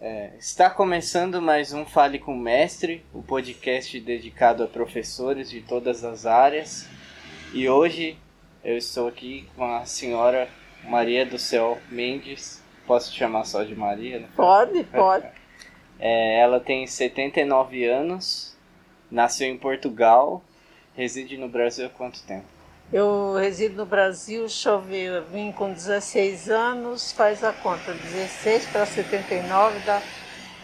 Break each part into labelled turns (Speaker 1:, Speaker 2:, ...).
Speaker 1: É, está começando mais um Fale com o Mestre, o podcast dedicado a professores de todas as áreas. E hoje eu estou aqui com a senhora Maria do Céu Mendes. Posso te chamar só de Maria? Né?
Speaker 2: Pode, pode.
Speaker 1: É, ela tem 79 anos, nasceu em Portugal, reside no Brasil há quanto tempo?
Speaker 2: Eu resido no Brasil, deixa eu vim com 16 anos, faz a conta, 16 para 79 dá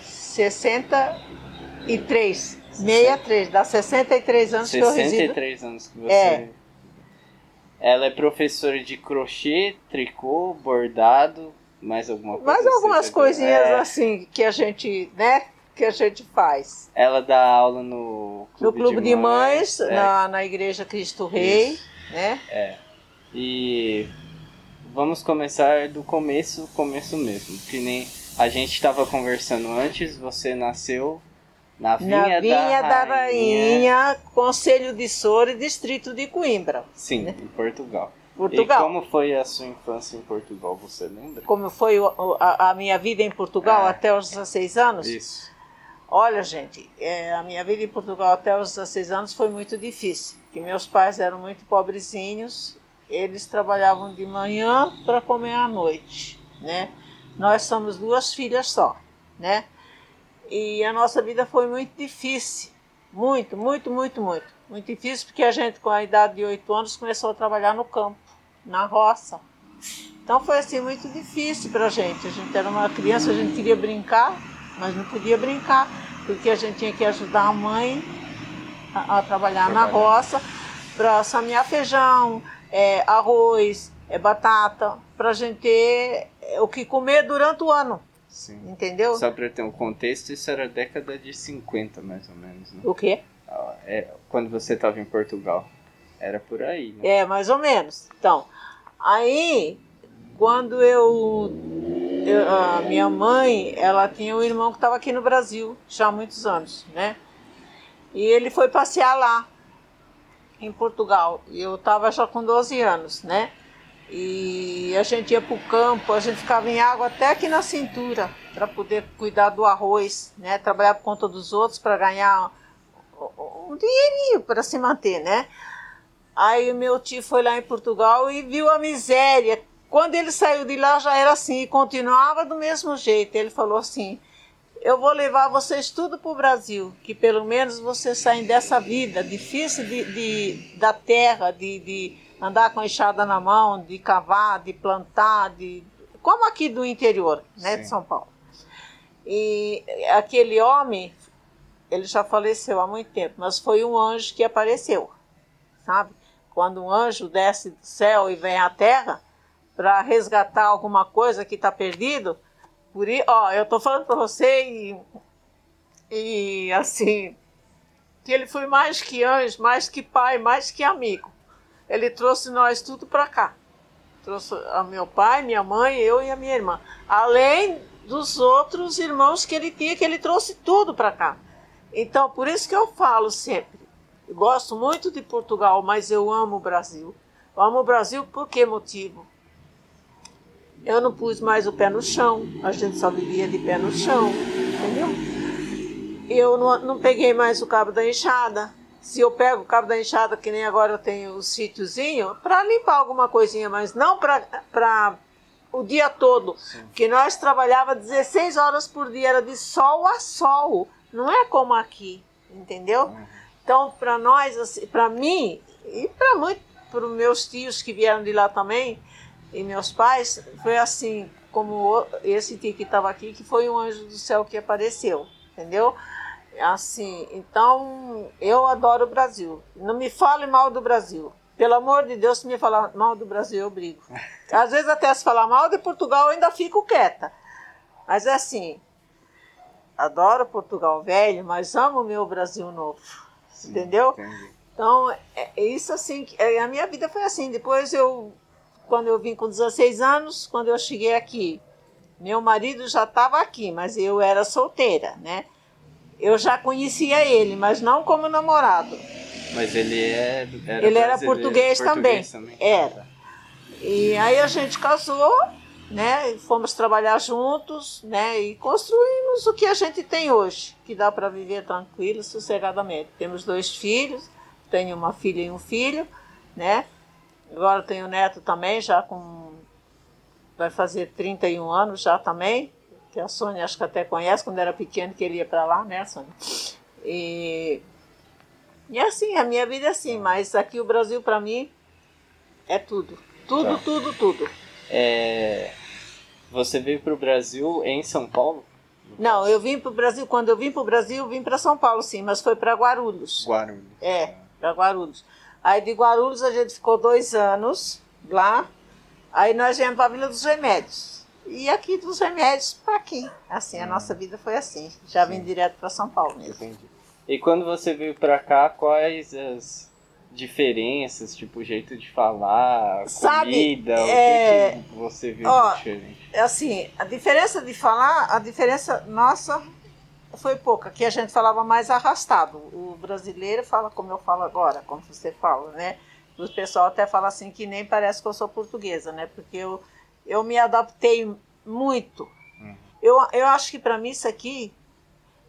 Speaker 2: 63, 63, dá 63 anos 63 que eu resido.
Speaker 1: 63 anos que você...
Speaker 2: É.
Speaker 1: Ela é professora de crochê, tricô, bordado, mais alguma coisa?
Speaker 2: Mais algumas coisinhas
Speaker 1: É.
Speaker 2: assim que a gente, né, que a gente faz.
Speaker 1: Ela dá aula no
Speaker 2: No Clube de Mães,
Speaker 1: é,
Speaker 2: na, na Igreja Cristo Rei,
Speaker 1: Isso.
Speaker 2: né?
Speaker 1: E vamos começar do começo, começo mesmo. Que nem a gente estava conversando antes, você nasceu na Vinha,
Speaker 2: na Vinha da,
Speaker 1: Rainha.
Speaker 2: Rainha, Conselho de Soura, Distrito de Coimbra,
Speaker 1: Sim, em Portugal.
Speaker 2: Portugal.
Speaker 1: E como foi a sua infância em Portugal, você lembra?
Speaker 2: Como foi a, a minha vida em Portugal
Speaker 1: É.
Speaker 2: até os 16 anos?
Speaker 1: Isso.
Speaker 2: Olha, gente, é, a minha vida em Portugal até os 16 anos foi muito difícil, porque meus pais eram muito pobrezinhos, eles trabalhavam de manhã para comer à noite, né? Nós somos duas filhas só, né? E a nossa vida foi muito difícil, muito, muito, muito, muito. Muito difícil porque a gente, com a idade de 8 anos, começou a trabalhar no campo, na roça. Então foi assim muito difícil para a gente. A gente era uma criança, a gente queria brincar, mas não podia brincar, porque a gente tinha que ajudar a mãe a, a trabalhar na
Speaker 1: Trabalhar.
Speaker 2: roça para samear feijão, é, arroz, é, batata, para a gente ter é, o que comer durante o ano,
Speaker 1: Sim.
Speaker 2: entendeu?
Speaker 1: Só para ter um contexto, isso era década de 50, mais ou menos, né?
Speaker 2: O quê?
Speaker 1: Ah, É, quando você estava em Portugal. Era por aí, né?
Speaker 2: É, mais ou menos. Então, aí, quando eu, eu- a minha mãe, ela tinha um irmão que estava aqui no Brasil já há muitos anos, né? E ele foi passear lá, em Portugal. E eu estava já com 12 anos, né? E a gente ia para o campo, a gente ficava em água até aqui na cintura, para poder cuidar do arroz, né? Trabalhar por conta dos outros para ganhar um dinheirinho para se manter, né? Aí o meu tio foi lá em Portugal e viu a miséria. Quando ele saiu de lá já era assim, e continuava do mesmo jeito. Ele falou assim: Eu vou levar vocês tudo para o Brasil, que pelo menos vocês saem dessa vida difícil de, de- da terra, de, de andar com a enxada na mão, de cavar, de plantar, de como aqui do interior, né, de. São Paulo. E aquele homem, ele já faleceu há muito tempo, mas foi um anjo que apareceu, sabe? Quando um anjo desce do céu e vem à terra para resgatar alguma coisa que está perdido, por ó, eu tô falando para você e, e assim, que ele foi mais que anjo, mais que pai, mais que amigo. Ele trouxe nós tudo para cá. Trouxe a meu pai, minha mãe, eu e a minha irmã. Além dos outros irmãos que ele tinha, que ele trouxe tudo para cá. Então, por isso que eu falo sempre. Eu gosto muito de Portugal, mas eu amo o Brasil. Eu amo o Brasil por que motivo? Eu não pus mais o pé no chão, a gente só vivia de pé no chão, entendeu? Eu não, não peguei mais o cabo da enxada. Se eu pego o cabo da enxada, que nem agora eu tenho o sítiozinho, para limpar alguma coisinha, mas não para o dia todo. Que nós trabalhava 16 horas por dia, era de sol a sol. Não é como aqui, entendeu? Então, para nós, assim, para mim e para muito, para os meus tios que vieram de lá também e meus pais, foi assim como esse que estava aqui, que foi um anjo do céu que apareceu, entendeu? Assim, então eu adoro o Brasil. Não me fale mal do Brasil. Pelo amor de Deus, se me falar mal do Brasil, eu brigo. Às vezes até se falar mal de Portugal, eu ainda fico quieta. Mas é assim, adoro Portugal velho, mas amo o meu Brasil novo.
Speaker 1: Sim,
Speaker 2: Entendeu?
Speaker 1: entendi.
Speaker 2: Então, é, é isso assim, que- é, a minha vida foi assim. Depois eu, quando eu vim com 16 anos, quando eu cheguei aqui, meu marido já estava aqui, mas eu era solteira, né? Eu já conhecia ele, mas não como namorado.
Speaker 1: Mas ele é. Era
Speaker 2: Ele era português também.
Speaker 1: também.
Speaker 2: Era. E aí a gente casou, né? e Fomos trabalhar juntos, né? E construímos o que a gente tem hoje, que dá para viver tranquilo, sossegadamente. Temos dois filhos, tenho uma filha e um filho, né? Agora tenho neto também, já com. Vai fazer 31 anos já também, que a Sônia acho que até conhece, quando era pequeno que ele ia para lá, né, Sônia? E, e assim, a minha vida é assim, mas aqui o Brasil para mim é tudo. Tudo,
Speaker 1: Tá.
Speaker 2: tudo, tudo.
Speaker 1: É, Você veio pro Brasil em São Paulo?
Speaker 2: Não, eu vim para o Brasil, quando eu vim para o Brasil, vim para São Paulo, sim, mas foi para Guarulhos.
Speaker 1: Guarulhos.
Speaker 2: É, para Guarulhos. Aí de Guarulhos a gente ficou dois anos lá. Aí nós viemos para a Vila dos Remédios. E aqui dos remédios para aqui. Assim, a nossa vida foi assim. Já vim direto para São Paulo mesmo.
Speaker 1: Entendi. E quando você veio pra cá, quais as diferenças, tipo, jeito de falar,
Speaker 2: Sabe,
Speaker 1: comida,
Speaker 2: é,
Speaker 1: o que, que você viu
Speaker 2: ó,
Speaker 1: diferente?
Speaker 2: É Assim, a diferença de falar, a diferença nossa foi pouca, que a gente falava mais arrastado. O brasileiro fala como eu falo agora, como você fala, né? O pessoal até fala assim que nem parece que eu sou portuguesa, né? Porque eu, eu me adaptei muito.
Speaker 1: Uhum.
Speaker 2: Eu, eu acho que para mim isso aqui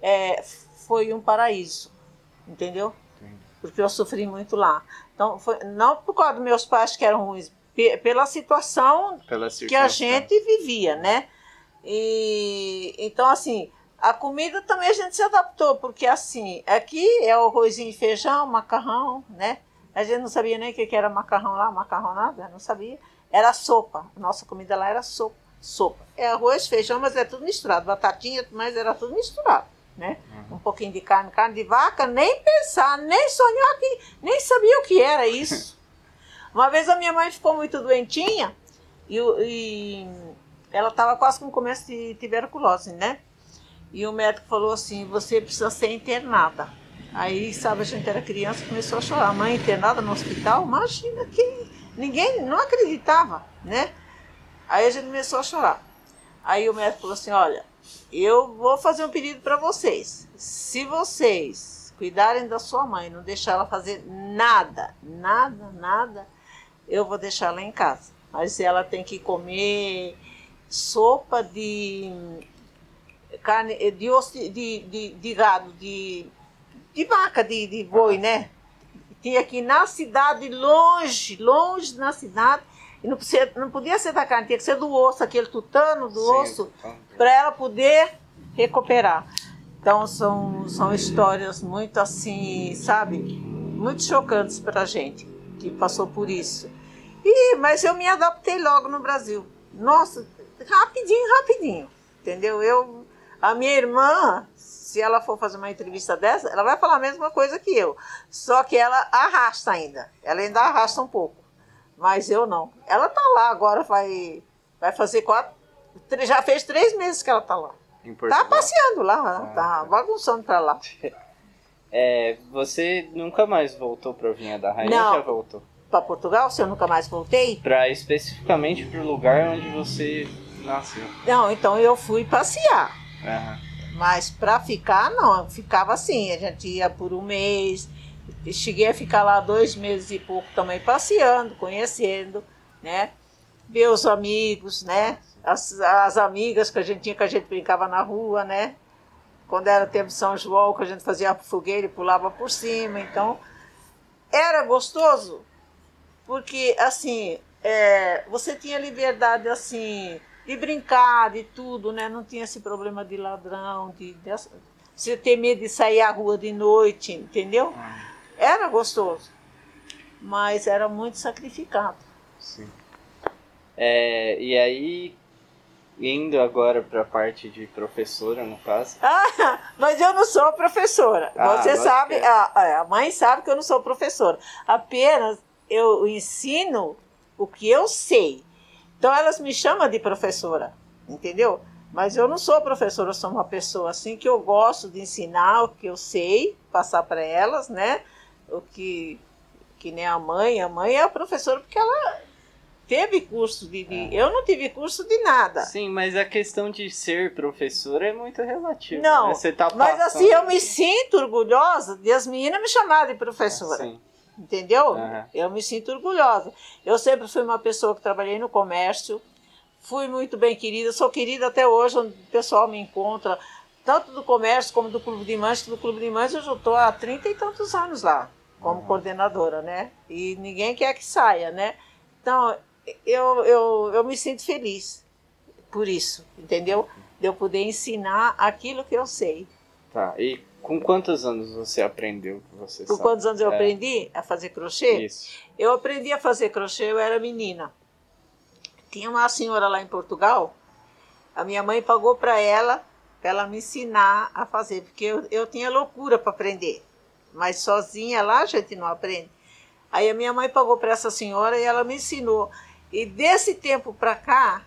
Speaker 2: é, foi um paraíso, entendeu?
Speaker 1: Entendi.
Speaker 2: Porque eu sofri muito lá. Então, foi, não por causa dos meus pais que eram ruins, pe- pela situação
Speaker 1: Pela
Speaker 2: que a gente vivia, né? E então assim, a comida também a gente se adaptou, porque assim, aqui é o arrozinho e feijão, macarrão, né? A gente não sabia nem o que era macarrão lá, macarrão nada, não sabia. Era sopa. Nossa comida lá era sopa, sopa. É arroz, feijão, mas é tudo misturado, batatinha, mas era tudo misturado, né? Um pouquinho de carne, carne de vaca, nem pensar, nem sonhar que nem sabia o que era isso. Uma vez a minha mãe ficou muito doentinha e, e ela estava quase com começo de tuberculose, né? E o médico falou assim: você precisa ser internada. Aí, sabe, a gente era criança começou a chorar. Mãe internada no hospital? Imagina que ninguém não acreditava, né? Aí a gente começou a chorar. Aí o médico falou assim: olha, eu vou fazer um pedido para vocês. Se vocês cuidarem da sua mãe, não deixar ela fazer nada, nada, nada, eu vou deixar ela em casa. Mas ela tem que comer sopa de carne de osso de, de, de gado, de, de vaca, de, de boi, né? Tinha aqui na cidade, longe, longe na cidade. E não, podia, não podia ser da carne, tinha que ser do osso, aquele tutano do
Speaker 1: Sim,
Speaker 2: osso para ela poder recuperar. Então são, são histórias muito assim, sabe? Muito chocantes para a gente que passou por isso. E, mas eu me adaptei logo no Brasil. Nossa, rapidinho, rapidinho. Entendeu? Eu, a minha irmã, se ela for fazer uma entrevista dessa, ela vai falar a mesma coisa que eu. Só que ela arrasta ainda. Ela ainda arrasta um pouco. Mas eu não. Ela tá lá agora, vai, vai fazer quatro. Já fez três meses que ela tá lá. Tá passeando lá,
Speaker 1: Ah,
Speaker 2: tá
Speaker 1: tá.
Speaker 2: bagunçando pra lá.
Speaker 1: É, você nunca mais voltou pra Vinha da Rainha?
Speaker 2: Não.
Speaker 1: Já voltou?
Speaker 2: Pra Portugal, se eu nunca mais voltei?
Speaker 1: Pra especificamente pro lugar onde você nasceu.
Speaker 2: Não, então eu fui passear.
Speaker 1: Aham.
Speaker 2: Mas pra ficar, não. Ficava assim. A gente ia por um mês. Cheguei a ficar lá dois meses e pouco também passeando, conhecendo, né? Ver os amigos, né? As, as amigas que a gente tinha, que a gente brincava na rua, né? Quando era tempo de São João, que a gente fazia fogueira e pulava por cima. Então, era gostoso, porque, assim, é, você tinha liberdade, assim, de brincar, de tudo, né? Não tinha esse problema de ladrão, de, de você ter medo de sair à rua de noite, entendeu? Era gostoso, mas era muito sacrificado.
Speaker 1: Sim. É, e aí, indo agora pra parte de professora, no caso.
Speaker 2: Ah, mas eu não sou professora.
Speaker 1: Ah,
Speaker 2: Você sabe,
Speaker 1: é.
Speaker 2: a, a mãe sabe que eu não sou professora. Apenas eu ensino o que eu sei. Então elas me chamam de professora, entendeu? Mas eu não sou professora, eu sou uma pessoa assim que eu gosto de ensinar o que eu sei, passar para elas, né? O que que nem a mãe, a mãe é a professora porque ela teve curso de, de- Eu não tive curso de nada.
Speaker 1: Sim, mas a questão de ser professora é muito relativa.
Speaker 2: Não,
Speaker 1: né? Tá
Speaker 2: Mas assim, eu me sinto orgulhosa de as meninas me chamarem de professora.
Speaker 1: Sim.
Speaker 2: Entendeu?
Speaker 1: Aham.
Speaker 2: Eu me sinto orgulhosa. Eu sempre fui uma pessoa que trabalhei no comércio, fui muito bem querida, sou querida até hoje, onde o pessoal me encontra, tanto do comércio como do Clube de Mães, que do Clube de Mães eu já estou há trinta e tantos anos lá, como coordenadora, né? E ninguém quer que saia, né? Então, eu, eu, eu me sinto feliz por isso, entendeu? De eu poder ensinar aquilo que eu sei.
Speaker 1: Tá. E com quantos anos você aprendeu que você
Speaker 2: Por
Speaker 1: sabe?
Speaker 2: quantos anos eu
Speaker 1: É,
Speaker 2: aprendi a fazer crochê?
Speaker 1: Isso.
Speaker 2: Eu aprendi a fazer crochê, eu era menina. Tinha uma senhora lá em Portugal, a minha mãe pagou para ela, para ela me ensinar a fazer, porque eu, eu tinha loucura para aprender, mas sozinha lá a gente não aprende. Aí a minha mãe pagou para essa senhora e ela me ensinou. E desse tempo para cá,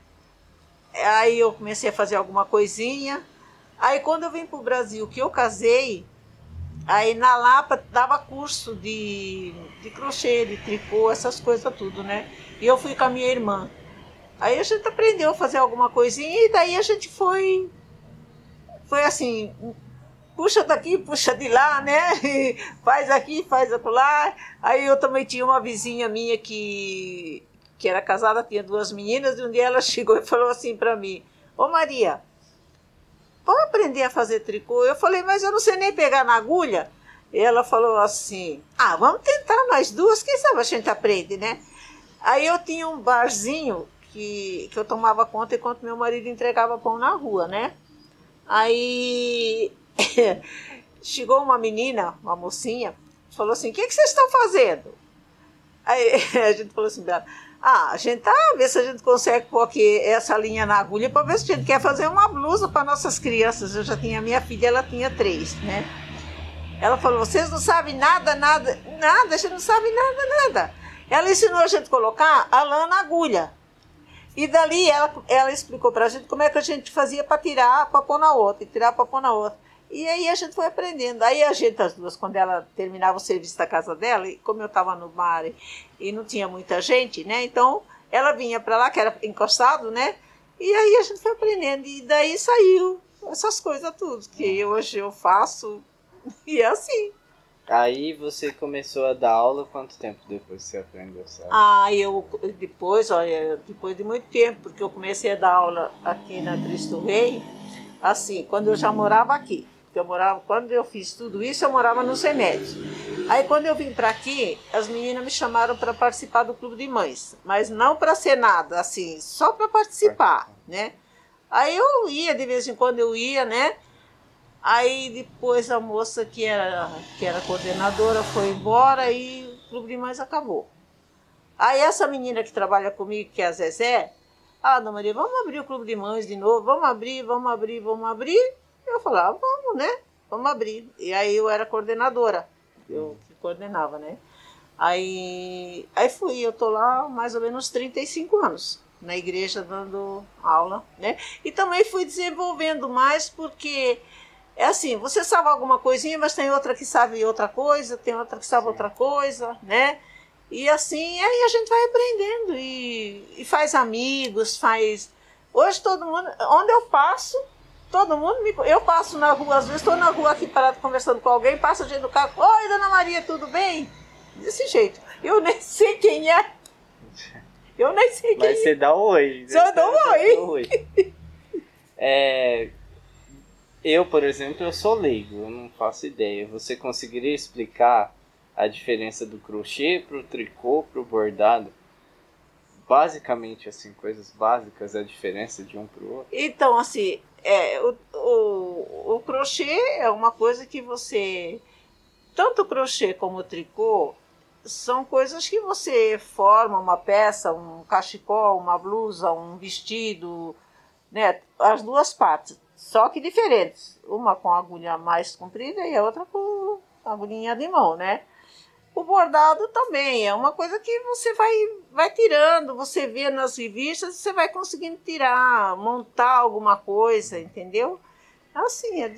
Speaker 2: aí eu comecei a fazer alguma coisinha. Aí quando eu vim para o Brasil, que eu casei, Aí na Lapa dava curso de, de crochê, de tricô, essas coisas tudo, né? E eu fui com a minha irmã. Aí a gente aprendeu a fazer alguma coisinha e daí a gente foi. Foi assim, puxa daqui, puxa de lá, né? E faz aqui, faz acolá. Aí eu também tinha uma vizinha minha que, que era casada, tinha duas meninas, e um dia ela chegou e falou assim para mim: Ô Maria, vamos aprender a fazer tricô? Eu falei, mas eu não sei nem pegar na agulha. E ela falou assim: ah, vamos tentar nós duas, quem sabe a gente aprende, né? Aí eu tinha um barzinho que, que eu tomava conta enquanto meu marido entregava pão na rua, né? Aí chegou uma menina, uma mocinha, falou assim: o que, que vocês estão fazendo? Aí a gente falou assim: pra ela, ah, a gente tá ver se a gente consegue pôr aqui essa linha na agulha para ver se a gente quer fazer uma blusa para nossas crianças. Eu já tinha minha filha, ela tinha três, né? Ela falou: vocês não sabem nada, nada, nada, a gente não sabe nada, nada. Ela ensinou a gente a colocar a lã na agulha. E dali ela, ela explicou para a gente como é que a gente fazia para tirar, para pôr na outra, e tirar para pôr na outra. E aí a gente foi aprendendo. Aí a gente, as duas, quando ela terminava o serviço da casa dela, e como eu estava no bar e, não tinha muita gente, né? Então ela vinha para lá, que era encostado, né? E aí a gente foi aprendendo. E daí saiu essas coisas tudo, que hoje eu faço. E é assim.
Speaker 1: Aí você começou a dar aula, quanto tempo depois você aprendeu? Sabe?
Speaker 2: Ah, eu depois, olha, depois de muito tempo, porque eu comecei a dar aula aqui na Cristo Rei, assim, quando eu já morava aqui. Porque eu morava, quando eu fiz tudo isso, eu morava no Semed. Aí quando eu vim para aqui, as meninas me chamaram para participar do clube de mães, mas não para ser nada, assim, só para participar, né? Aí eu ia, de vez em quando eu ia, né? Aí depois a moça que era, que era coordenadora foi embora e o clube de mães acabou. Aí essa menina que trabalha comigo, que é a Zezé, ah, Dona Maria, vamos abrir o clube de mães de novo, vamos abrir, vamos abrir, vamos abrir. Eu falava, vamos, né? Vamos abrir. E aí eu era coordenadora, eu que coordenava, né? Aí, aí fui, eu tô lá mais ou menos 35 anos na igreja dando aula, né? E também fui desenvolvendo mais porque é assim, você sabe alguma coisinha, mas tem outra que sabe outra coisa, tem outra que sabe outra coisa, né? E assim, aí a gente vai aprendendo e, e faz amigos, faz. Hoje todo mundo, onde eu passo, todo mundo me. Eu passo na rua, às vezes estou na rua aqui parado conversando com alguém, passa gente do carro, oi, dona Maria, tudo bem? Desse jeito. Eu nem sei quem é. Eu nem sei quem
Speaker 1: Mas
Speaker 2: é.
Speaker 1: você dá um oi.
Speaker 2: Só
Speaker 1: Você
Speaker 2: dou um oi.
Speaker 1: É, eu, por exemplo, eu sou leigo, eu não faço ideia. Você conseguiria explicar a diferença do crochê pro tricô pro bordado? Basicamente, assim, coisas básicas, a diferença de um pro outro.
Speaker 2: Então, assim, é, o, o, o crochê é uma coisa que você. Tanto o crochê como o tricô são coisas que você forma uma peça, um cachecol, uma blusa, um vestido, né? As duas partes, só que diferentes. Uma com agulha mais comprida e a outra com agulhinha de mão, né? O bordado também é uma coisa que você vai, vai tirando, você vê nas revistas, você vai conseguindo tirar, montar alguma coisa, entendeu? Assim, é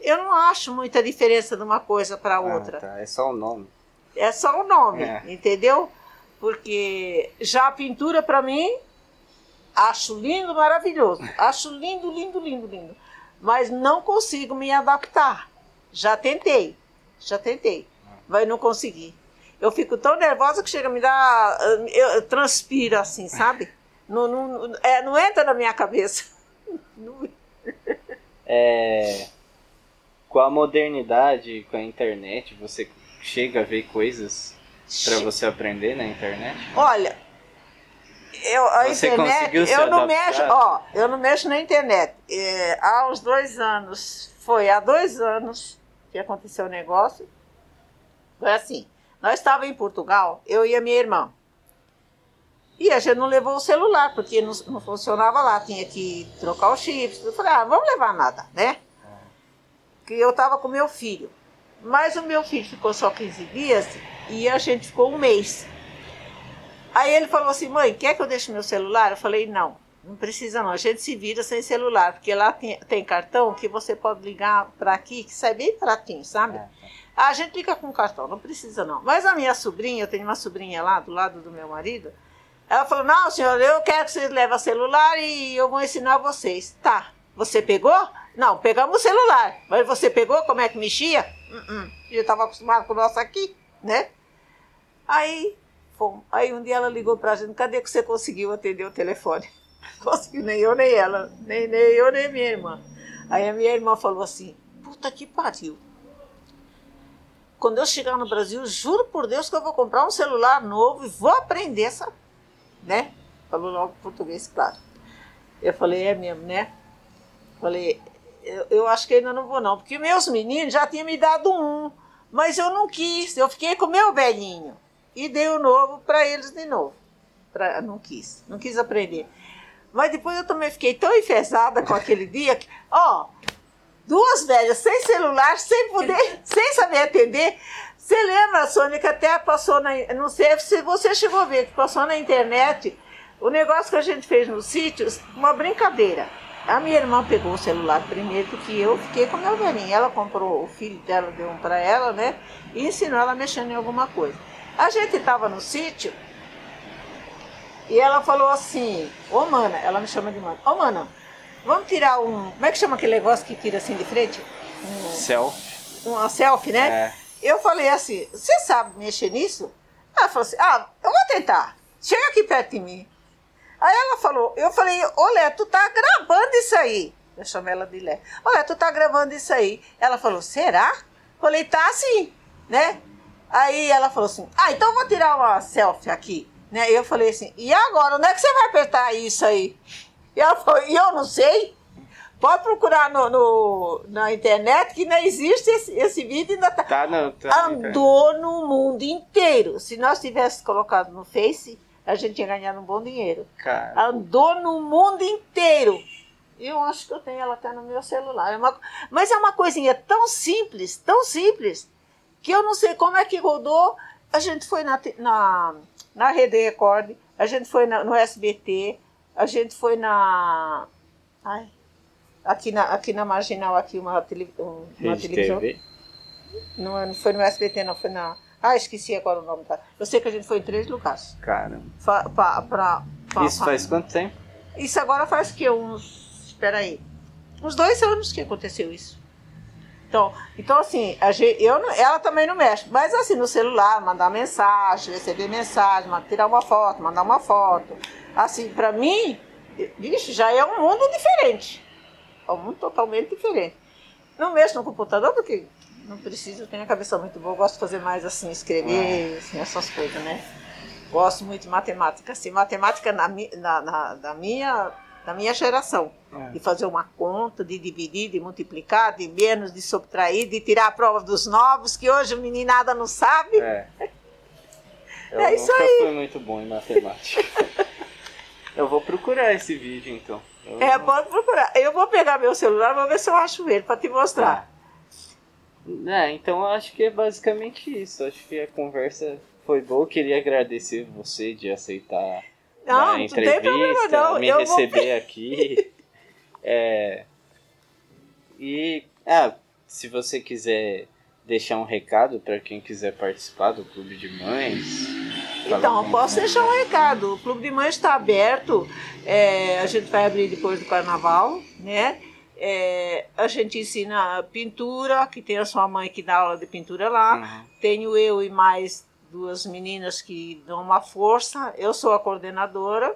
Speaker 2: eu não acho muita diferença de uma coisa para outra.
Speaker 1: Ah, tá. É só o nome.
Speaker 2: É só o nome,
Speaker 1: É.
Speaker 2: entendeu? Porque já a pintura, para mim, acho lindo, maravilhoso. Acho lindo, lindo, lindo, lindo. Mas não consigo me adaptar. Já tentei, já tentei, mas não consegui. Eu fico tão nervosa que chega a me dar. Eu, eu transpiro assim, sabe? Não, não, é, não entra na minha cabeça.
Speaker 1: É, com a modernidade, com a internet, você chega a ver coisas para você aprender na internet?
Speaker 2: Olha, eu, a
Speaker 1: Você
Speaker 2: internet, eu não mexo, ó, eu não mexo na internet. É, há uns dois anos, foi há dois anos que aconteceu o negócio. Foi assim, nós estávamos em Portugal, eu e a minha irmã. E a gente não levou o celular, porque não, não funcionava lá, tinha que trocar os chips. Eu falei, ah, vamos levar nada, né? Que eu estava com meu filho. Mas o meu filho ficou só 15 dias e a gente ficou um mês. Aí ele falou assim, mãe, quer que eu deixe meu celular? Eu falei, não, não precisa não, a gente se vira sem celular, porque lá tem, tem cartão que você pode ligar para aqui, que sai bem baratinho, sabe? A gente liga com cartão, não precisa não. Mas a minha sobrinha, eu tenho uma sobrinha lá do lado do meu marido, ela falou, não senhor, eu quero que vocês levem celular e eu vou ensinar vocês. Tá, você pegou? Não, pegamos o celular, mas você pegou como é que mexia? Uh -uh. Eu estava acostumado com o nosso aqui, né? Aí Fomos. Aí um dia ela ligou pra gente, cadê que você conseguiu atender o telefone? Conseguiu nem eu, nem ela, nem, nem eu, nem minha irmã. Aí a minha irmã falou assim, puta que pariu. Quando eu chegar no Brasil, juro por Deus que eu vou comprar um celular novo e vou aprender essa, né? Falou logo português, claro. Eu falei, é mesmo, né? Falei, eu, eu acho que ainda não vou não, porque meus meninos já tinham me dado um, mas eu não quis, eu fiquei com o meu velhinho e dei o novo para eles de novo. Pra, não quis, não quis aprender. Mas depois eu também fiquei tão enfesada com aquele dia que, ó, duas velhas sem celular, sem poder, sem saber atender. Você lembra, Sônia, que até passou na. Não sei se você chegou a ver, que passou na internet o negócio que a gente fez nos sítios, uma brincadeira. A minha irmã pegou o celular primeiro, porque eu fiquei com meu velhinho. Ela comprou, o filho dela deu um para ela, né? E ensinou ela mexendo em alguma coisa. A gente estava no sítio e ela falou assim, ô mana, ela me chama de mana, ô mana, vamos tirar um. Como é que chama aquele negócio que tira assim de frente? Um,
Speaker 1: Selfie.
Speaker 2: Uma selfie, né?
Speaker 1: É.
Speaker 2: Eu falei assim, você sabe mexer nisso? Ela falou assim, ah, eu vou tentar. Chega aqui perto de mim. Aí ela falou, eu falei, ô Lé, tu tá gravando isso aí. Eu chamei ela de Lé. Ô Lé, tu tá gravando isso aí. Ela falou, será? Falei, tá sim, né? Aí ela falou assim, ah, então eu vou tirar uma selfie aqui. Né? Eu falei assim, e agora, onde é que você vai apertar isso aí? E ela falou, e eu não sei. Pode procurar no, no- na internet que não existe esse, esse vídeo ainda tá.
Speaker 1: Tá, não. Tá,
Speaker 2: Andou no mundo inteiro. Se nós tivéssemos colocado no Face, a gente tinha ganhado um bom dinheiro.
Speaker 1: Cara,
Speaker 2: Andou no mundo inteiro. Eu acho que eu tenho ela até no meu celular. É uma- mas é uma coisinha tão simples, tão simples, que eu não sei como é que rodou. A gente foi na, na, na Rede Record, a gente foi na- no SBT, a gente foi na. Ai, aqui, na aqui na Marginal, aqui uma, tele, um- uma
Speaker 1: Rede
Speaker 2: televisão.
Speaker 1: TV.
Speaker 2: Não, é- não foi no SBT, não, foi na. Ah, esqueci agora o nome da. Eu sei que a gente foi em três lugares.
Speaker 1: Cara,
Speaker 2: Fa- pa- pra- pa-
Speaker 1: isso faz quanto tempo?
Speaker 2: Isso agora faz que uns. Espera aí. Uns dois anos que aconteceu isso. Então, então assim, a gente, eu, não- ela também não mexe. Mas assim, no celular, mandar mensagem, receber mensagem, tirar uma foto, mandar uma foto. Assim, pra mim, vixe, já é um mundo diferente. É um mundo totalmente diferente. Não mexo no computador porque não preciso, eu tenho a cabeça muito boa. Gosto de fazer mais assim, escrever, assim, essas coisas, né? Gosto muito de matemática. Assim, matemática na, na, na- da, minha, da minha geração.
Speaker 1: É.
Speaker 2: De fazer uma conta, de dividir, de multiplicar, de menos, de subtrair, de tirar a prova dos novos, que hoje o meninada não sabe.
Speaker 1: É. Eu
Speaker 2: É isso
Speaker 1: nunca
Speaker 2: aí.
Speaker 1: fui muito bom em matemática. eu vou procurar esse vídeo então. Eu-
Speaker 2: É, pode procurar. Eu vou pegar meu celular, vou ver se eu acho ele para te mostrar.
Speaker 1: É, então eu acho que é basicamente isso. Acho que a conversa foi boa. Queria agradecer você de aceitar
Speaker 2: Não,
Speaker 1: a
Speaker 2: não tem
Speaker 1: entrevista,
Speaker 2: problema não.
Speaker 1: me
Speaker 2: Eu vou
Speaker 1: receber aqui. É, e ah, se você quiser deixar um recado para quem quiser participar do Clube de Mães,
Speaker 2: Então, eu posso deixar um recado. O Clube de Mães está aberto. É, a gente vai abrir depois do carnaval, né? É, a gente ensina pintura, que tem a sua mãe que dá aula de pintura lá. Uhum. Tenho eu e mais duas meninas que dão uma força. Eu sou a coordenadora.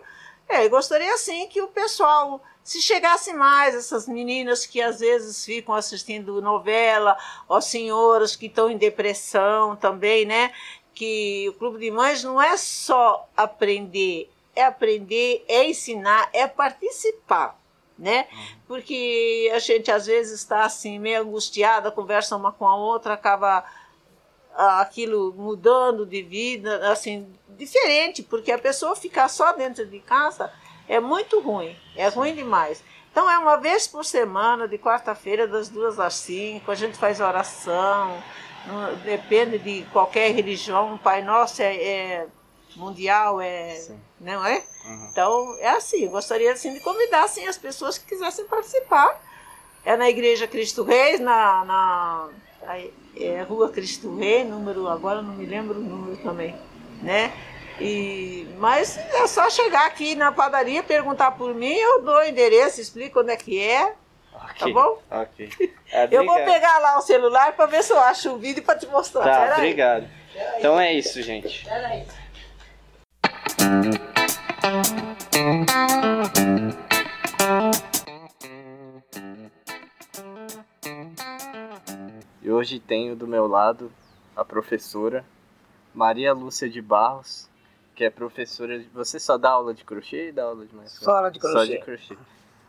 Speaker 2: É, eu gostaria assim que o pessoal se chegasse mais essas meninas que às vezes ficam assistindo novela, ou senhoras que estão em depressão também, né? Que o Clube de Mães não é só aprender, é aprender, é ensinar, é participar né? Porque a gente às vezes está assim meio angustiada, conversa uma com a outra, acaba ah, aquilo mudando de vida, assim, diferente, porque a pessoa ficar só dentro de casa é muito ruim, é ruim demais. Então é uma vez por semana, de quarta-feira, das duas às cinco, a gente faz oração, não, depende de qualquer religião, o Pai Nosso é, é mundial, é, Sim. não é? Uhum. Então, é assim, gostaria assim, de convidar assim, as pessoas que quisessem participar. É na Igreja Cristo Reis, na, na é, Rua Cristo Rei, número, agora não me lembro o número também, né? E, mas é só chegar aqui na padaria, perguntar por mim, eu dou o endereço, explico onde é que é. Tá okay, tá bom?
Speaker 1: Ok.
Speaker 2: É, eu vou pegar lá o celular para ver se eu acho o vídeo para te mostrar.
Speaker 1: Tá, Pera obrigado. Aí. Então é isso, gente. Peraí. E hoje tenho do meu lado a professora Maria Lúcia de Barros, que é professora de... Você só dá aula de crochê e dá aula de mais?
Speaker 2: Só aula de crochê. Só de crochê.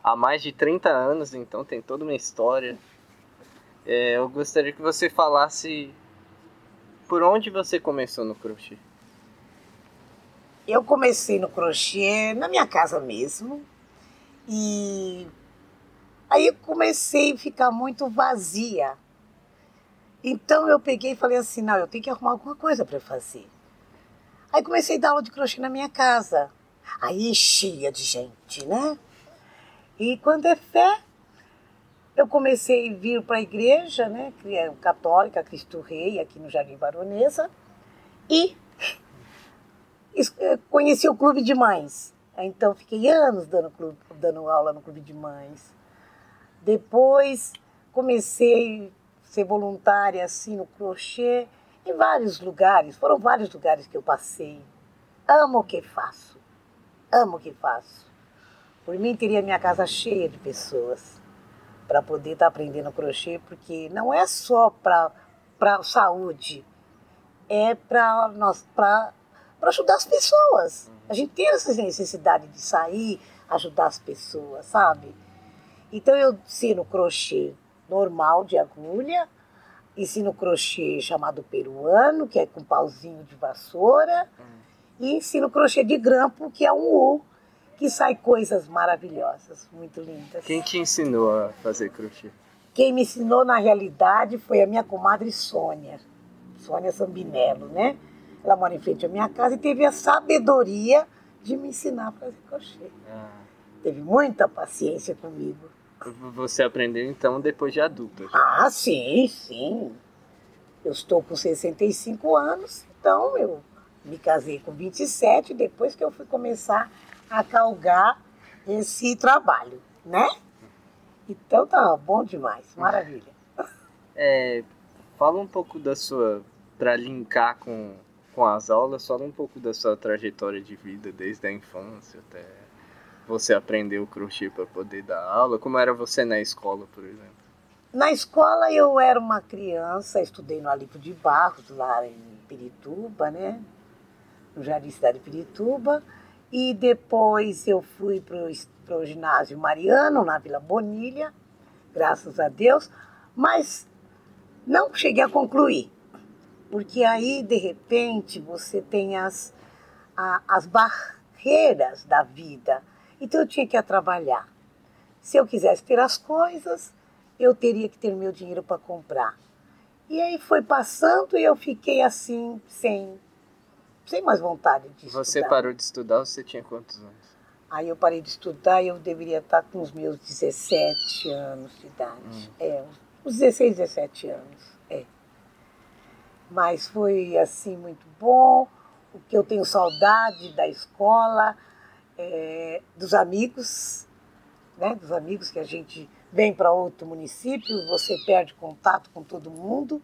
Speaker 1: Há mais de 30 anos, então tem toda uma história. É, eu gostaria que você falasse por onde você começou no crochê.
Speaker 3: Eu comecei no crochê na minha casa mesmo. E aí eu comecei a ficar muito vazia. Então eu peguei e falei assim, não, eu tenho que arrumar alguma coisa para fazer. Aí comecei a dar aula de crochê na minha casa. Aí enchia de gente, né? E quando é fé, eu comecei a vir para a igreja, né, é católica, Cristo Rei, aqui no Jardim Baronesa, e eh, conheci o clube de mães. Então fiquei anos dando, clube, dando aula no clube de mães. Depois comecei a ser voluntária assim no crochê em vários lugares. Foram vários lugares que eu passei. Amo o que faço. Amo o que faço. Por mim teria minha casa cheia de pessoas para poder estar tá aprendendo crochê, porque não é só para saúde, é para ajudar as pessoas. A gente tem essa necessidade de sair, ajudar as pessoas, sabe? Então eu ensino crochê normal de agulha, ensino crochê chamado peruano, que é com pauzinho de vassoura, e ensino crochê de grampo, que é um U, que sai coisas maravilhosas, muito lindas.
Speaker 1: Quem te ensinou a fazer crochê?
Speaker 3: Quem me ensinou, na realidade, foi a minha comadre Sônia, Sônia Sambinello, né? Ela mora em frente à minha casa e teve a sabedoria de me ensinar a fazer crochê. Ah. Teve muita paciência comigo.
Speaker 1: Você aprendeu então depois de adulta?
Speaker 3: Ah, sim, sim. Eu estou com 65 anos, então eu me casei com 27, depois que eu fui começar a calgar esse trabalho, né? Então tá bom demais, maravilha.
Speaker 1: É, fala um pouco da sua, para linkar com com as aulas, fala um pouco da sua trajetória de vida desde a infância até você aprender o crochê para poder dar aula. Como era você na escola, por exemplo?
Speaker 3: Na escola eu era uma criança, estudei no Alipo de Barros, lá em Pirituba, né? No Jardim Cidade de Pirituba. E depois eu fui para o ginásio Mariano, na Vila Bonilha, graças a Deus. Mas não cheguei a concluir porque aí, de repente, você tem as, a, as barreiras da vida. Então, eu tinha que trabalhar. Se eu quisesse ter as coisas, eu teria que ter meu dinheiro para comprar. E aí foi passando e eu fiquei assim, sem, sem mais vontade de
Speaker 1: estudar. Você parou de estudar, você tinha quantos anos?
Speaker 3: Aí eu parei de estudar e eu deveria estar com os meus 17 anos de idade. Hum. É, uns 16, 17 anos mas foi assim muito bom. o que eu tenho saudade da escola, é, dos amigos, né? Dos amigos que a gente vem para outro município, você perde contato com todo mundo.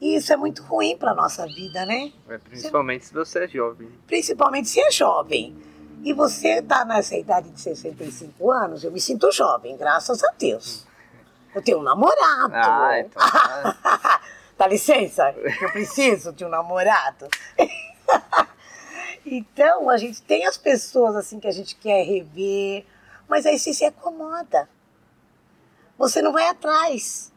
Speaker 3: E isso é muito ruim para nossa vida, né?
Speaker 1: É, principalmente se você é jovem.
Speaker 3: Principalmente se é jovem. E você está nessa idade de 65 anos, eu me sinto jovem, graças a Deus. Eu tenho um namorado.
Speaker 1: Ah, então.
Speaker 3: Dá licença, eu preciso de um namorado. então, a gente tem as pessoas assim que a gente quer rever, mas aí você se acomoda. Você não vai atrás.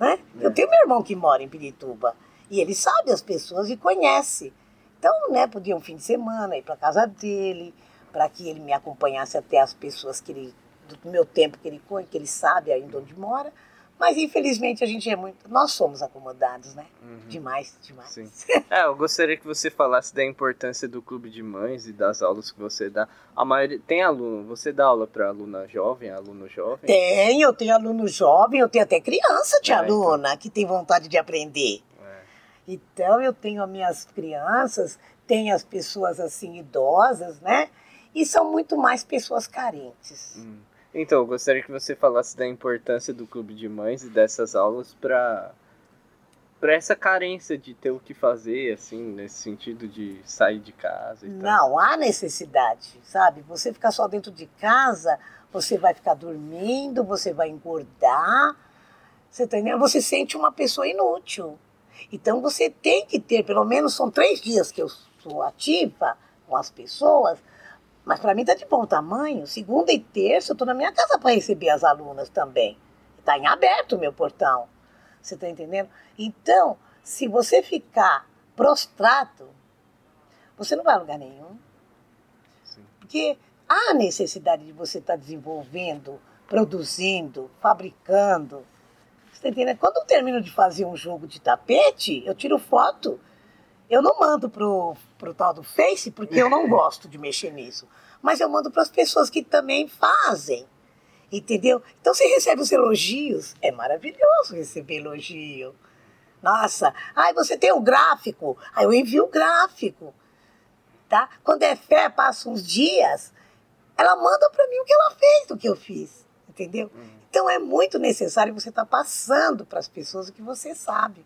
Speaker 3: Né? Eu tenho meu irmão que mora em Pirituba e ele sabe as pessoas e conhece. Então, né, podia um fim de semana ir para casa dele, para que ele me acompanhasse até as pessoas que ele, do meu tempo que ele que ele sabe ainda onde mora. Mas infelizmente a gente é muito. Nós somos acomodados, né? Uhum. Demais, demais. Sim.
Speaker 1: É, eu gostaria que você falasse da importância do clube de mães e das aulas que você dá. A maioria. Tem aluno, você dá aula para aluna jovem, aluno jovem?
Speaker 3: Tem, eu tenho aluno jovem, eu tenho até criança de é, então. aluna então. que tem vontade de aprender. É. Então eu tenho as minhas crianças, tenho as pessoas assim idosas, né? E são muito mais pessoas carentes. Hum.
Speaker 1: Então, eu gostaria que você falasse da importância do clube de mães e dessas aulas para para essa carência de ter o que fazer, assim, nesse sentido de sair de casa.
Speaker 3: Não, há necessidade, sabe? Você ficar só dentro de casa, você vai ficar dormindo, você vai engordar, você tá? Você sente uma pessoa inútil. Então você tem que ter, pelo menos são três dias que eu sou ativa com as pessoas, mas para mim está de bom tamanho. Segunda e terça eu estou na minha casa para receber as alunas também. Está em aberto o meu portão. Você está entendendo? Então, se você ficar prostrado, você não vai a lugar nenhum. Sim. Porque há necessidade de você estar tá desenvolvendo, produzindo, fabricando. Você está entendendo? Quando eu termino de fazer um jogo de tapete, eu tiro foto eu não mando pro, pro tal do Face, porque eu não gosto de mexer nisso. Mas eu mando para as pessoas que também fazem. Entendeu? Então você recebe os elogios. É maravilhoso receber elogio. Nossa, ai, você tem o gráfico. Aí eu envio o gráfico. Tá? Quando é fé, passa uns dias, ela manda para mim o que ela fez do que eu fiz. Entendeu? Uhum. Então é muito necessário você estar tá passando para as pessoas o que você sabe.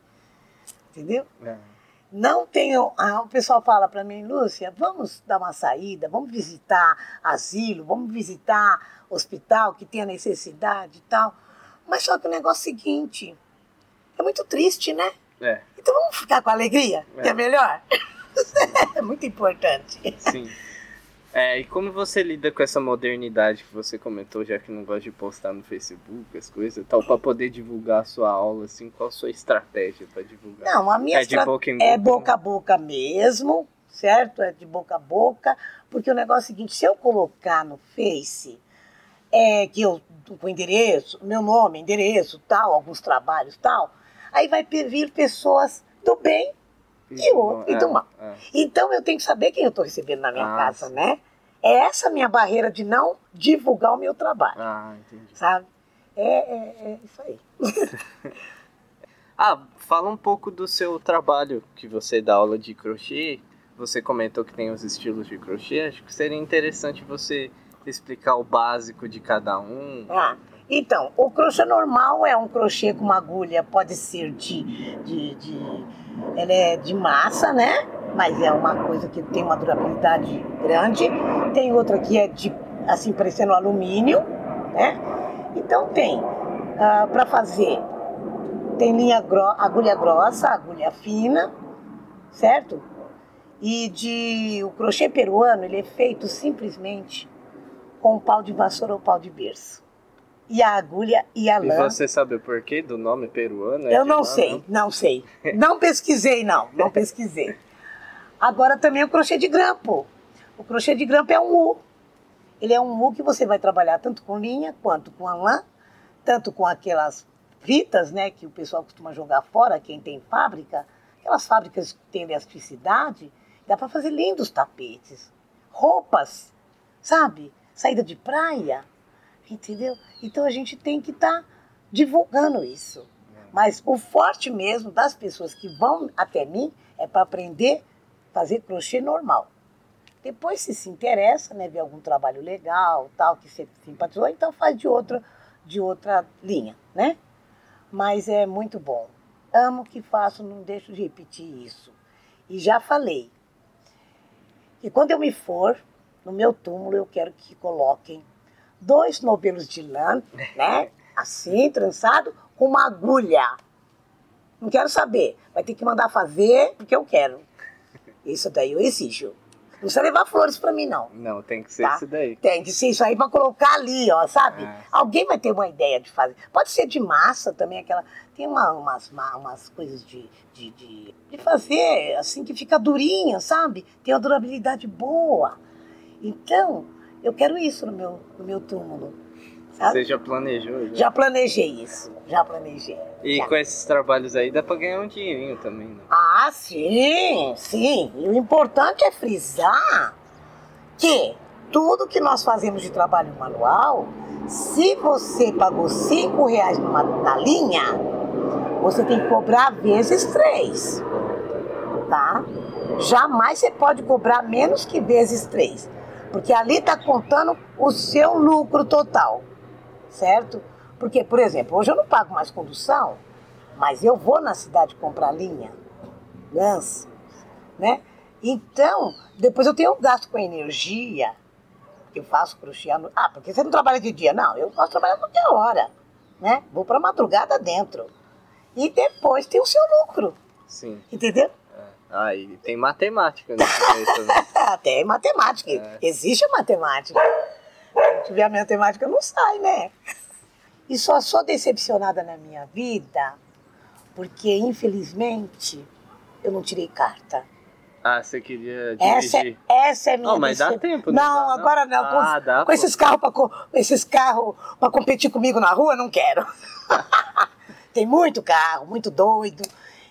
Speaker 3: Entendeu? É não tenho. Ah, o pessoal fala para mim, Lúcia, vamos dar uma saída, vamos visitar asilo, vamos visitar hospital que tenha necessidade e tal. Mas só que o negócio é o seguinte: é muito triste, né? É. Então vamos ficar com alegria, é. que é melhor. é muito importante.
Speaker 1: Sim. É, e como você lida com essa modernidade que você comentou, já que não gosta de postar no Facebook, as coisas tal, para poder divulgar a sua aula, assim, qual a sua estratégia para divulgar?
Speaker 3: Não, a minha é de boca em boca, é boca a boca mesmo, certo? É de boca a boca, porque o negócio é o seguinte, se eu colocar no Face, é, que eu, com endereço, meu nome, endereço, tal, alguns trabalhos, tal, aí vai vir pessoas do bem e o outro, é, e do mal. É. Então eu tenho que saber quem eu estou recebendo na minha ah, casa, sim. né? É essa minha barreira de não divulgar o meu trabalho. Ah, entendi. Sabe? É, é, é isso aí.
Speaker 1: ah, fala um pouco do seu trabalho, que você dá aula de crochê. Você comentou que tem os estilos de crochê. Acho que seria interessante você explicar o básico de cada um.
Speaker 3: Ah, então, o crochê normal é um crochê com uma agulha, pode ser de, de, de ela é de massa, né? Mas é uma coisa que tem uma durabilidade grande. Tem outra que é de, assim, parecendo alumínio, né? Então tem, ah, para fazer, tem linha gro agulha grossa, agulha fina, certo? E de o crochê peruano, ele é feito simplesmente com pau de vassoura ou pau de berço e a agulha e a lã.
Speaker 1: E você sabe o porquê do nome peruano?
Speaker 3: É Eu não sei, não? não sei. Não pesquisei, não, não pesquisei. Agora também o crochê de grampo. O crochê de grampo é um U. Ele é um U que você vai trabalhar tanto com linha quanto com a lã, tanto com aquelas fitas, né, que o pessoal costuma jogar fora, quem tem fábrica, aquelas fábricas que têm elasticidade, dá para fazer lindos tapetes, roupas, sabe? Saída de praia, Entendeu? Então a gente tem que estar tá divulgando isso. Mas o forte mesmo das pessoas que vão até mim é para aprender fazer crochê normal. Depois, se se interessa, né, ver algum trabalho legal, tal, que você simpatizou, então faz de outra, de outra linha, né? Mas é muito bom. Amo o que faço, não deixo de repetir isso. E já falei. E quando eu me for, no meu túmulo, eu quero que coloquem dois novelos de lã, né? Assim, trançado, com uma agulha. Não quero saber. Vai ter que mandar fazer porque eu quero. Isso daí eu exijo. Não precisa levar flores pra mim, não.
Speaker 1: Não, tem que ser
Speaker 3: Tá.
Speaker 1: isso daí.
Speaker 3: Tem que ser isso aí pra colocar ali, ó, sabe?
Speaker 1: Ah.
Speaker 3: Alguém vai ter uma ideia de fazer. Pode ser de massa também, aquela. Tem uma- umas, ma- umas coisas de, de, de, de fazer, assim, que fica durinha, sabe? Tem uma durabilidade boa. Então, eu quero isso no meu, no meu túmulo. Sabe?
Speaker 1: Você já planejou? Já?
Speaker 3: Já planejei isso. Já planejei.
Speaker 1: E
Speaker 3: Já.
Speaker 1: com esses trabalhos aí dá pra ganhar um dinheirinho também, né?
Speaker 3: Ah, sim, sim. E o importante é frisar que tudo que nós fazemos de trabalho manual, se você pagou cinco reais numa, na linha, você tem que cobrar vezes três, tá? Jamais você pode cobrar menos que vezes três, porque ali está contando o seu lucro total, certo? Porque, por exemplo, hoje eu não pago mais condução, mas eu vou na cidade comprar linha, lãs, né? Então, depois eu tenho gasto com energia, eu faço crochê noite. Ah, porque você não trabalha de dia? Não, eu posso trabalhar qualquer hora, né? Vou para madrugada dentro. E depois tem o seu lucro,
Speaker 1: Sim.
Speaker 3: entendeu?
Speaker 1: Ah, e tem matemática nisso também.
Speaker 3: Até em matemática.
Speaker 1: É.
Speaker 3: Existe a matemática. Se não tiver a matemática, não sai, né? E só sou decepcionada na minha vida porque, infelizmente, eu não tirei carta.
Speaker 1: Ah, você queria
Speaker 3: Essa,
Speaker 1: dirigir.
Speaker 3: essa é a minha
Speaker 1: Não, mas dá tempo, né?
Speaker 3: Não,
Speaker 1: Dá,
Speaker 3: agora não. Com,
Speaker 1: Ah, dá,
Speaker 3: com esses carros para esses carros para competir comigo na rua, não quero. Tem muito carro, muito doido.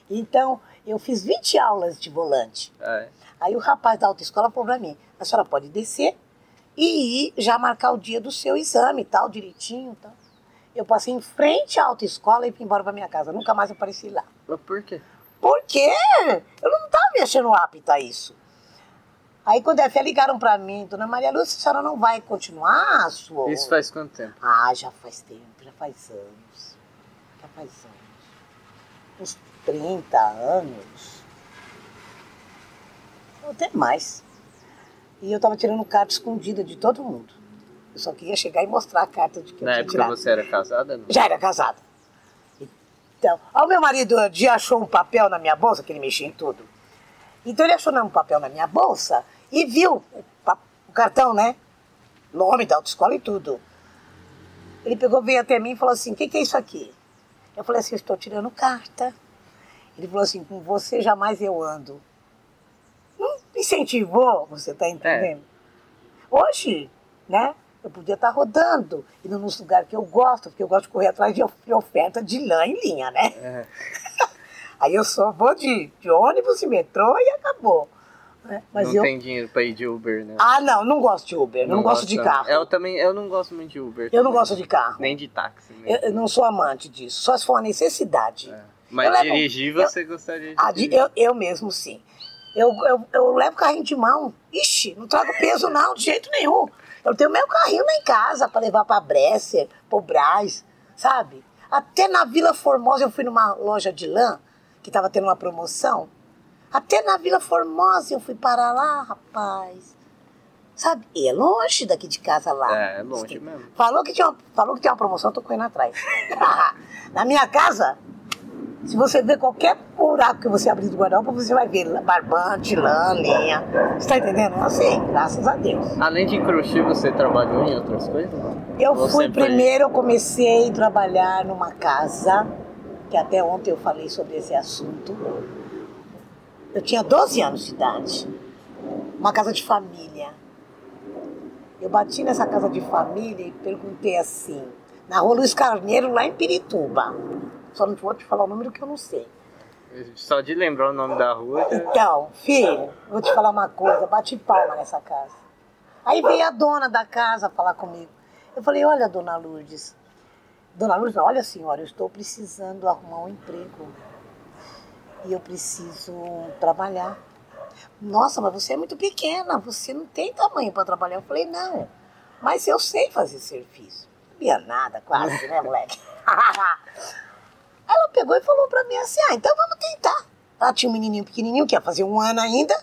Speaker 3: Então, eu fiz 20 aulas de volante.
Speaker 1: É.
Speaker 3: Aí o rapaz da autoescola falou pra mim, a senhora pode descer e ir já marcar o dia do seu exame e tal, direitinho tal. Eu passei em frente à autoescola e fui embora pra minha casa. Nunca mais apareci lá.
Speaker 1: Mas por quê?
Speaker 3: Por quê? Eu não estava me achando apta a isso. Aí quando a fé ligaram pra mim, dona Maria Lúcia, a senhora não vai continuar a sua...
Speaker 1: Isso faz quanto tempo?
Speaker 3: Ah, já faz tempo, já faz anos. Já faz anos. Uns 30 anos. Ou até mais. E eu tava tirando carta escondida de todo mundo. Eu só queria chegar e mostrar a carta de que eu
Speaker 1: Na
Speaker 3: tinha
Speaker 1: época
Speaker 3: tirado.
Speaker 1: você era casada? Não?
Speaker 3: Já era casada. Então, o meu marido um dia achou um papel na minha bolsa, que ele mexia em tudo. Então ele achou um papel na minha bolsa e viu o, cartão, né? Nome da autoescola e tudo. Ele pegou, veio até mim e falou assim, o que, que é isso aqui? Eu falei assim, eu estou tirando carta. Ele falou assim, com você jamais eu ando. Não incentivou, você está entendendo? Hoje, né? Eu podia estar rodando, indo nos lugares que eu gosto, porque eu gosto de correr atrás de of- de oferta de lã em linha, né?
Speaker 1: É.
Speaker 3: Aí eu só vou de, de ônibus e metrô e acabou. né? Mas
Speaker 1: não
Speaker 3: eu.
Speaker 1: tem dinheiro pra ir de Uber, né?
Speaker 3: Ah, não, não gosto de Uber, não, gosto de carro.
Speaker 1: Eu também, eu não gosto muito de Uber.
Speaker 3: Eu não
Speaker 1: também.
Speaker 3: gosto de carro.
Speaker 1: Nem de táxi. né?
Speaker 3: Eu, eu não sou amante disso, só se for uma necessidade.
Speaker 1: É. Mas
Speaker 3: Eu levo-
Speaker 1: dirigir você gostaria de
Speaker 3: Ah, de-
Speaker 1: dirigir.
Speaker 3: eu, eu mesmo sim. Eu, eu, eu levo carrinho de mão. Ixi, não trago peso não, de jeito nenhum. Eu tenho meu carrinho lá em casa para levar para Bresser, pro Brás, sabe? Até na Vila Formosa eu fui numa loja de lã que estava tendo uma promoção. Até na Vila Formosa eu fui parar lá, rapaz. Sabe? E é longe daqui de casa lá.
Speaker 1: É, é longe mesmo.
Speaker 3: Falou que tinha uma, falou que tinha uma promoção, eu tô correndo atrás. Na minha casa, se você ver qualquer buraco que você abrir do guarda-roupa, você vai ver barbante, lã, linha. Você tá entendendo? É assim, graças a Deus.
Speaker 1: Além de crochê, você trabalhou em outras coisas?
Speaker 3: Eu
Speaker 1: Ou
Speaker 3: fui primeiro, eu comecei a trabalhar numa casa, que até ontem eu falei sobre esse assunto. Eu tinha 12 anos de idade. Uma casa de família. Eu bati nessa casa de família e perguntei assim, na rua Luiz Carneiro, lá em Pirituba. Só não vou te falar o número que eu não sei.
Speaker 1: Só de lembrar o nome da rua.
Speaker 3: Então, filho, vou te falar uma coisa, bati palma nessa casa. Aí veio a dona da casa falar comigo. Eu falei, olha, dona Lourdes. Dona Lourdes, olha senhora, eu estou precisando arrumar um emprego. E eu preciso trabalhar. Nossa, mas você é muito pequena, você não tem tamanho para trabalhar. Eu falei, não, mas eu sei fazer serviço. Não sabia nada, quase, né, moleque? Ela pegou e falou para mim assim: ah, então vamos tentar. Ela tinha um menininho pequenininho que ia fazer um ano ainda.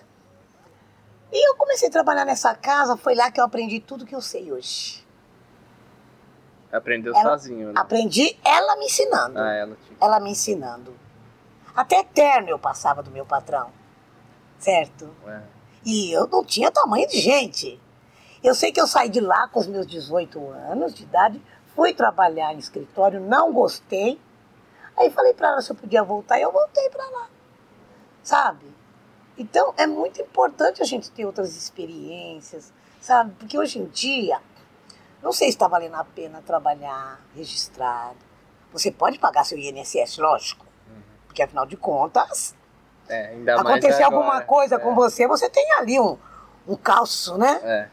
Speaker 3: E eu comecei a trabalhar nessa casa, foi lá que eu aprendi tudo que eu sei hoje.
Speaker 1: Aprendeu
Speaker 3: Ela-
Speaker 1: sozinho, né?
Speaker 3: Aprendi ela me ensinando.
Speaker 1: Ah, ela tinha.
Speaker 3: Ela me ensinando. Até terno eu passava do meu patrão. Certo?
Speaker 1: Ué.
Speaker 3: E eu não tinha tamanho de gente. Eu sei que eu saí de lá com os meus 18 anos de idade, fui trabalhar em escritório, não gostei. Aí falei para ela se eu podia voltar e eu voltei para lá. Sabe? Então é muito importante a gente ter outras experiências, sabe? Porque hoje em dia, não sei se está valendo a pena trabalhar registrado. Você pode pagar seu INSS, lógico. Porque afinal de contas,
Speaker 1: É,
Speaker 3: acontecer alguma coisa
Speaker 1: é,
Speaker 3: com você, você tem ali um, um calço, né?
Speaker 1: É.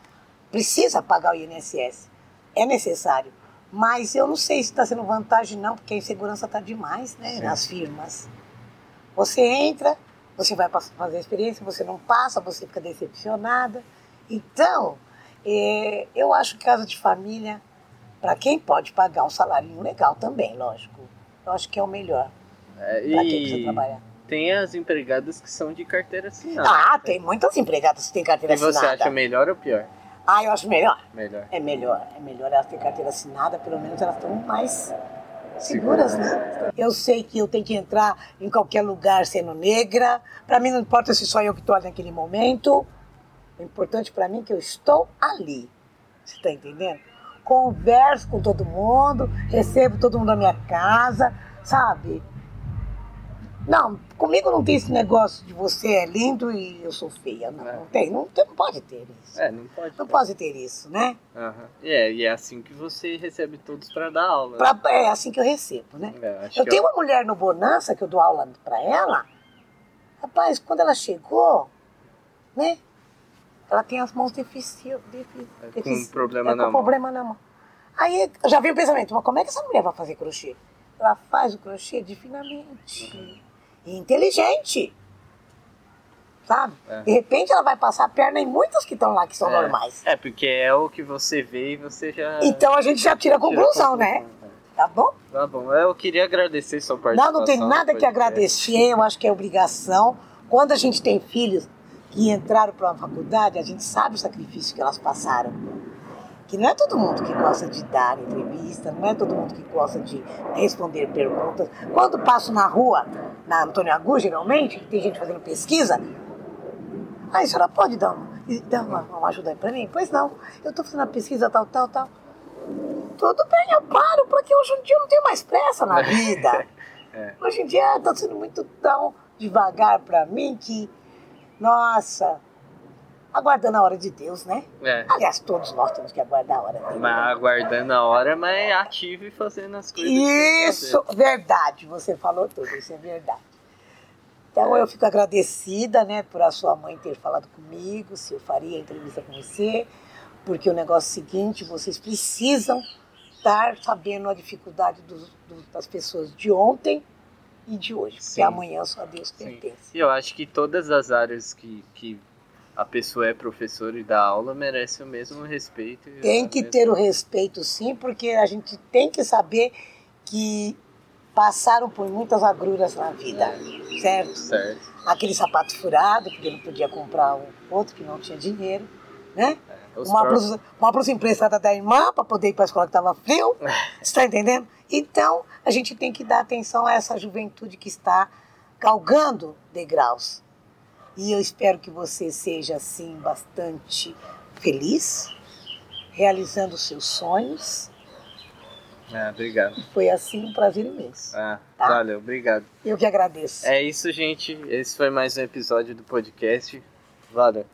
Speaker 3: Precisa pagar o INSS. É necessário. Mas eu não sei se está sendo vantagem, não, porque a insegurança está demais né,
Speaker 1: Sim.
Speaker 3: nas firmas. Você entra, você vai fazer a experiência, você não passa, você fica decepcionada. Então, é, eu acho que casa de família, para quem pode pagar um salário legal também, lógico. Eu acho que é o melhor
Speaker 1: É,
Speaker 3: para quem precisa
Speaker 1: e
Speaker 3: trabalhar.
Speaker 1: tem as empregadas que são de carteira assinada.
Speaker 3: Ah, tem muitas empregadas que têm carteira
Speaker 1: E você
Speaker 3: assinada.
Speaker 1: acha melhor ou pior?
Speaker 3: Ah, eu acho melhor.
Speaker 1: Melhor.
Speaker 3: É melhor, é melhor elas terem carteira assinada, pelo menos elas estão mais seguras, né? Eu sei que eu tenho que entrar em qualquer lugar sendo negra. Para mim não importa se só eu que estou ali naquele momento. O importante para mim é que eu estou ali. Você está entendendo? Converso com todo mundo, recebo todo mundo na minha casa, sabe? Não, comigo não tem esse negócio de você é lindo e eu sou feia. Não,
Speaker 1: É.
Speaker 3: não tem. Não, não pode ter isso.
Speaker 1: É, não pode.
Speaker 3: Não
Speaker 1: ter.
Speaker 3: pode ter isso, né?
Speaker 1: E É, e é assim que você recebe todos pra dar aula.
Speaker 3: Pra- é assim que eu recebo, né?
Speaker 1: É,
Speaker 3: Eu tenho uma mulher no Bonança que eu dou aula pra ela. Rapaz, quando ela chegou, né? Ela tem as mãos defici... defi...
Speaker 1: É,
Speaker 3: defici-
Speaker 1: com problema
Speaker 3: é,
Speaker 1: na
Speaker 3: com
Speaker 1: mão.
Speaker 3: problema na mão. Aí já veio o pensamento, mas como é que essa mulher vai fazer crochê? Ela faz o crochê divinamente. E inteligente. Sabe?
Speaker 1: É.
Speaker 3: De repente ela vai passar a perna em muitas que estão lá que são
Speaker 1: É.
Speaker 3: normais.
Speaker 1: É, porque é o que você vê e você já.
Speaker 3: Então a gente já tira a conclusão, né?
Speaker 1: conclusão.
Speaker 3: Tá bom?
Speaker 1: Tá bom, eu queria agradecer sua participação.
Speaker 3: Não, não tem nada que agradecer, eu acho que é obrigação. Quando a gente tem filhos que entraram para uma faculdade, a gente sabe o sacrifício que elas passaram. Que não é todo mundo que gosta de dar entrevista, não é todo mundo que gosta de responder perguntas. Quando passo na rua, na Antônio Agu, geralmente, que tem gente fazendo pesquisa, aí a senhora pode dar uma, dar uma, uma ajuda aí para mim? Pois não, eu estou fazendo a pesquisa tal, tal, tal. Tudo bem, eu paro, porque hoje em dia eu não tenho mais pressa na vida.
Speaker 1: É.
Speaker 3: Hoje em dia está sendo muito tão devagar para mim que, nossa, aguardando a hora de Deus, né?
Speaker 1: É.
Speaker 3: Aliás, todos nós temos que aguardar a hora de Deus.
Speaker 1: Mas
Speaker 3: né?
Speaker 1: aguardando a hora, mas ativo e fazendo as coisas.
Speaker 3: Isso, verdade, você falou tudo, isso é verdade. Então eu fico agradecida, né, por a sua mãe ter falado comigo, se eu faria a entrevista com você, porque o negócio é o seguinte, vocês precisam estar sabendo a dificuldade dos- dos- das pessoas de ontem e de hoje, porque
Speaker 1: Sim.
Speaker 3: amanhã só Deus
Speaker 1: Sim.
Speaker 3: pertence.
Speaker 1: E eu acho que todas as áreas que, que a pessoa é professora e dá aula merecem o mesmo respeito.
Speaker 3: Tem que
Speaker 1: mesma-
Speaker 3: ter o respeito, sim, porque a gente tem que saber que passaram por muitas agruras na vida, certo?
Speaker 1: Certo.
Speaker 3: Aquele sapato furado, porque não podia comprar um outro que não tinha dinheiro, né?
Speaker 1: É,
Speaker 3: Uma
Speaker 1: próprios-
Speaker 3: blusa, uma blusa emprestada da irmã para poder ir para a escola que estava frio. Você está entendendo? Então, a gente tem que dar atenção a essa juventude que está galgando degraus. E eu espero que você seja assim bastante feliz, realizando seus sonhos.
Speaker 1: Ah, obrigado.
Speaker 3: Foi assim um prazer imenso.
Speaker 1: Ah,
Speaker 3: tá?
Speaker 1: valeu, obrigado.
Speaker 3: Eu que agradeço.
Speaker 1: É isso, gente. Esse foi mais um episódio do podcast. Valeu.